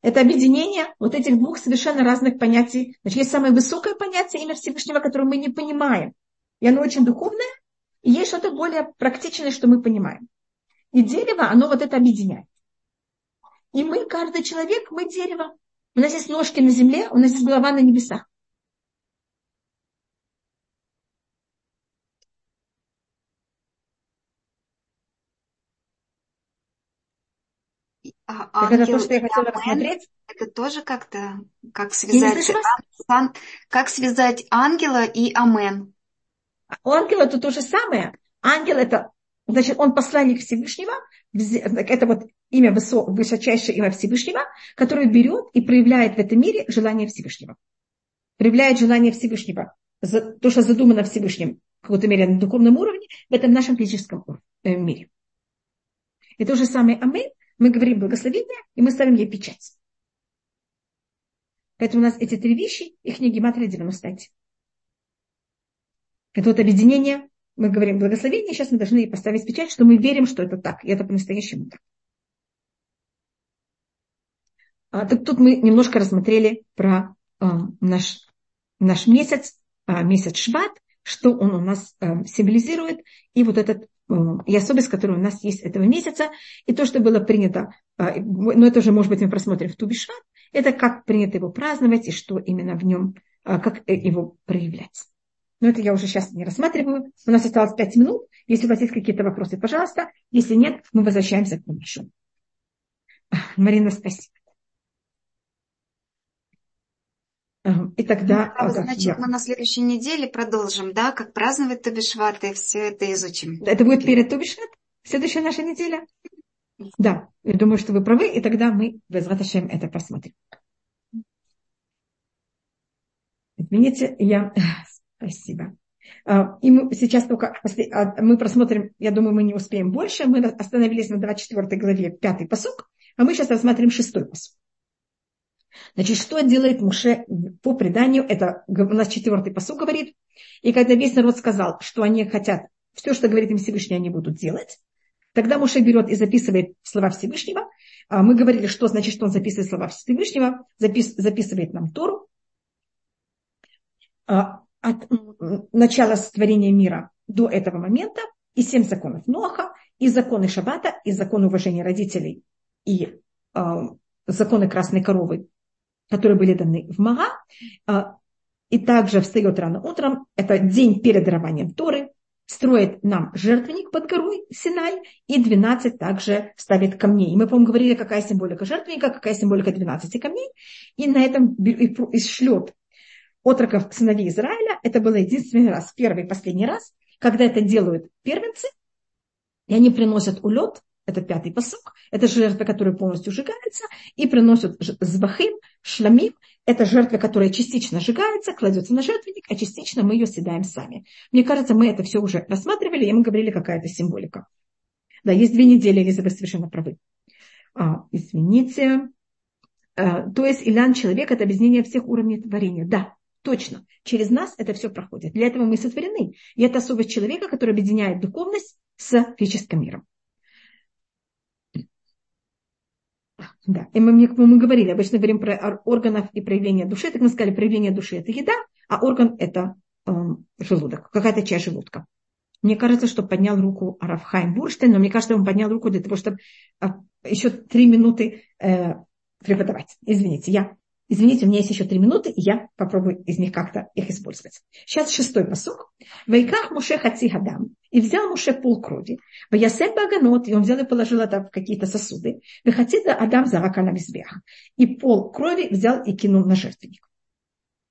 Это объединение вот этих двух совершенно разных понятий. Значит, есть самое высокое понятие имя Всевышнего, которое мы не понимаем. И оно очень духовное. И есть что-то более практичное, что мы понимаем. И дерево, оно вот это объединяет. И мы, каждый человек, мы дерево. У нас есть ножки на земле, у нас есть голова на небесах. А, так ангел, это то, что я хотела рассмотреть. Это тоже как-то, как связать, ан, как связать ангела и амен. У ангела это то же самое. Ангел это, значит, он посланник Всевышнего, это вот имя, высочайшее имя Всевышнего, которое берет и проявляет в этом мире желание Всевышнего. Проявляет желание Всевышнего. То, что задумано Всевышним в какой-то мере на духовном уровне, в этом нашем физическом э, мире. И то же самое Амин, мы говорим благословение, и мы ставим ей печать. Поэтому у нас эти три вещи, их не гематрия 91. Это вот объединение, мы говорим благословение, сейчас мы должны поставить печать, что мы верим, что это так, и это по-настоящему так. А, так тут мы немножко рассмотрели про э, наш, наш месяц, э, месяц Шват, что он у нас э, символизирует, и вот этот э, и особенность, которая у нас есть этого месяца, и то, что было принято, э, но это уже, может быть, мы просмотрим в Тубишват, это как принято его праздновать, и что именно в нем, э, как его проявлять. Но это я уже сейчас не рассматриваю. У нас осталось пять минут. Если у вас есть какие-то вопросы, пожалуйста. Если нет, мы возвращаемся к Мишу. Марина, спасибо. И тогда... Ну, значит, я... мы на следующей неделе продолжим, да, как праздновать Тубишват, и все это изучим. Это будет перед Тубишват? Следующая наша неделя? Да, я думаю, что вы правы, и тогда мы возвращаем это посмотрим. Извините, я... Спасибо. А, и мы сейчас только а, мы просмотрим, я думаю, мы не успеем больше. Мы остановились на 24 главе, 5 посок, а мы сейчас рассмотрим 6 посок. Значит, что делает Муше по преданию? Это у нас четвертый посуд говорит. И когда весь народ сказал, что они хотят, все, что говорит им Всевышний, они будут делать, тогда Муше берет и записывает слова Всевышнего. А мы говорили, что значит, что он записывает слова Всевышнего, запис, записывает нам Тору. От начала сотворения мира до этого момента и семь законов Ноха, и законы Шаббата, и законы уважения родителей, и э, законы красной коровы которые были даны в Мага, а, и также встает рано утром, это день перед дарованием Торы, строит нам жертвенник под горой Синай, и 12 также ставит камней. Мы, по-моему, говорили, какая символика жертвенника, какая символика 12 камней, и на этом и шлет отроков сыновей Израиля. Это был единственный раз, первый и последний раз, когда это делают первенцы, и они приносят улет, это пятый посок, это жертва, которая полностью сжигается, и приносят звахим, шламим, это жертва, которая частично сжигается, кладется на жертвенник, а частично мы ее съедаем сами. Мне кажется, мы это все уже рассматривали, и мы говорили, какая это символика. Да, есть две недели, если вы совершенно правы. А, извините. А, то есть Илян человек – это объединение всех уровней творения. Да, точно. Через нас это все проходит. Для этого мы сотворены. И это особость человека, который объединяет духовность с физическим миром. Да, и мы, мы говорили, обычно говорим про органов и проявление души, так мы сказали, проявление души это еда, а орган это э, желудок, какая-то часть желудка. Мне кажется, что поднял руку Рафхайм Бурштейн, но мне кажется, он поднял руку для того, чтобы э, еще три минуты э, преподавать. Извините, я Извините, у меня есть еще три минуты, и я попробую из них как-то их использовать. Сейчас шестой посок. Вайках Муше Хаци Хадам. И взял Муше пол крови. Ваясем Баганот. И он взял и положил это в какие-то сосуды. Вехатида Адам Зарака на Мизбех. И пол крови взял и кинул на жертвенник.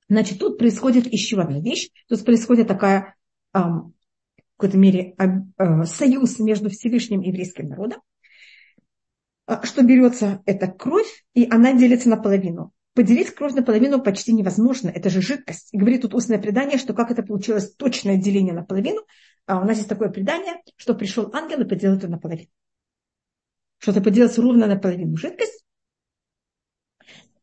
Значит, тут происходит еще одна вещь. Тут происходит такая, эм, в какой-то мере, э, союз между Всевышним и еврейским народом а, что берется эта кровь, и она делится наполовину. Поделить кровь наполовину почти невозможно, это же жидкость. И говорит тут устное предание, что как это получилось точное деление наполовину, а у нас есть такое предание, что пришел ангел и поделил это наполовину. Что-то поделилось ровно наполовину жидкость.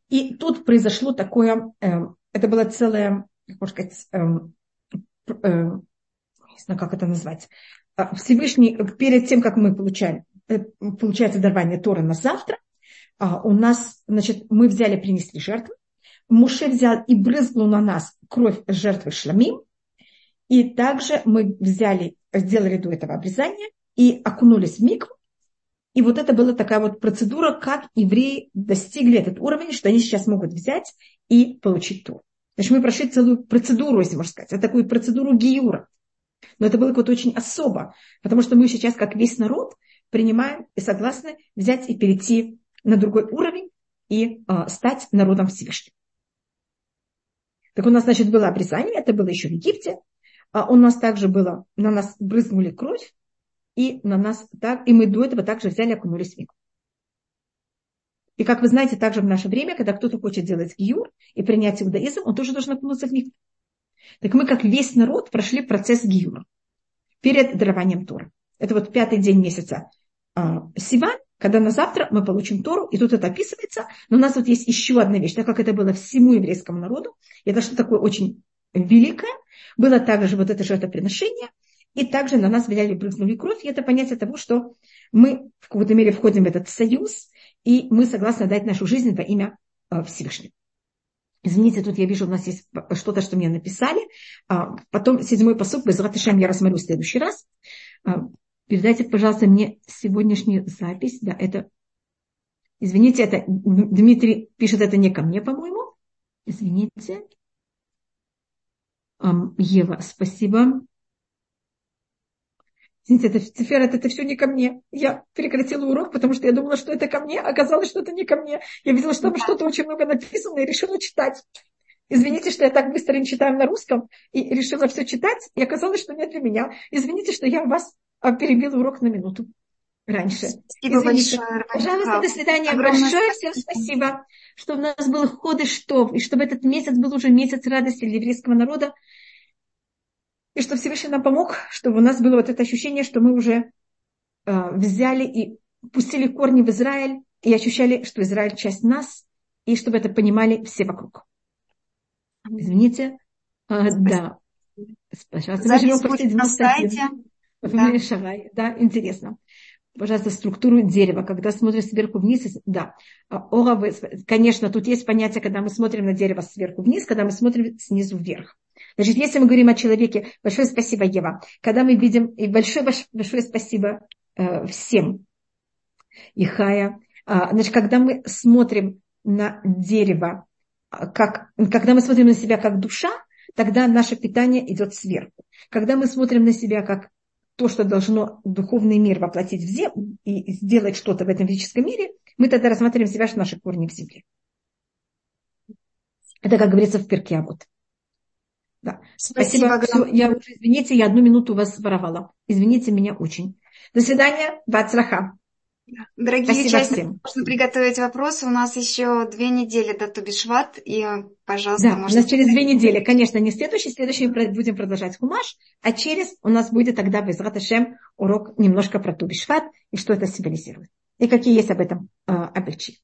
И тут произошло такое, э, это была целая, как можно сказать, э, э, не знаю, как это назвать, а, Всевышний, перед тем, как мы получаем, э, получается дарование Тора на завтра, у нас, значит, мы взяли, принесли жертву, Муше взял и брызнул на нас кровь жертвы шламим, и также мы взяли, сделали до этого обрезания и окунулись в микву. И вот это была такая вот процедура, как евреи достигли этот уровень, что они сейчас могут взять и получить тур. Значит, мы прошли целую процедуру, если можно сказать, такую процедуру гиюра. Но это было вот очень особо, потому что мы сейчас, как весь народ, принимаем и согласны взять и перейти на другой уровень и э, стать народом Всевышним. Так у нас, значит, было обрезание, это было еще в Египте. А у нас также было, на нас брызнули кровь, и на нас так, и мы до этого также взяли, окунулись в миг. И как вы знаете, также в наше время, когда кто-то хочет делать гиюр и принять иудаизм, он тоже должен окунуться в миг. Так мы, как весь народ, прошли процесс гиюра перед дарованием Тора. Это вот пятый день месяца а, Сиван, когда на завтра мы получим Тору, и тут это описывается, но у нас вот есть еще одна вещь, так как это было всему еврейскому народу, и это что такое очень великое, было также вот это жертвоприношение, и также на нас взяли брызнули кровь, и это понятие того, что мы в какой-то мере входим в этот союз, и мы согласны дать нашу жизнь во имя э, Всевышнего. Извините, тут я вижу, у нас есть что-то, что мне написали. А, потом седьмой посуд, без ратышем я рассмотрю в следующий раз. Передайте, пожалуйста, мне сегодняшнюю запись. Да, это... Извините, это Дмитрий пишет это не ко мне, по-моему. Извините. Ева, спасибо. Извините, это, цифер, это, это все не ко мне. Я прекратила урок, потому что я думала, что это ко мне, а оказалось, что это не ко мне. Я видела, что там что-то очень много написано и решила читать. Извините, что я так быстро не читаю на русском и решила все читать, и оказалось, что не для меня. Извините, что я вас а, перебила урок на минуту раньше. Спасибо Извините. большое. Пожалуйста, до свидания. Огромное большое всем спасибо, что у нас был ход и что, и чтобы этот месяц был уже месяц радости для еврейского народа, и что Всевышний нам помог, чтобы у нас было вот это ощущение, что мы уже э, взяли и пустили корни в Израиль, и ощущали, что Израиль часть нас, и чтобы это понимали все вокруг. Извините. А, да. Пожалуйста. Запись будет на сайте. Да. Шагай, да, интересно. Пожалуйста, структуру дерева, когда смотришь сверху вниз, да. А, ора, конечно, тут есть понятие, когда мы смотрим на дерево сверху вниз, когда мы смотрим снизу вверх. Значит, если мы говорим о человеке, большое спасибо, Ева, когда мы видим, и большое, большое спасибо э, всем, и Хая, э, значит, когда мы смотрим на дерево, а, как, когда мы смотрим на себя как душа, тогда наше питание идет сверху. Когда мы смотрим на себя как то, что должно духовный мир воплотить в землю и сделать что-то в этом физическом мире, мы тогда рассматриваем себя, что наши корни в земле. Это, как говорится, в перке а вот. Да. Спасибо. Спасибо. Все, я уже, извините, я одну минуту вас воровала. Извините меня очень. До свидания. Бацраха. Дорогие Спасибо участники, всем. можно приготовить вопросы. У нас еще две недели до Тубишват. И, пожалуйста, да, можно... у нас через две недели, конечно, не следующий. Следующий будем продолжать Хумаш. А через у нас будет тогда без Раташем урок немножко про Тубишват и что это символизирует. И какие есть об этом э, обличия.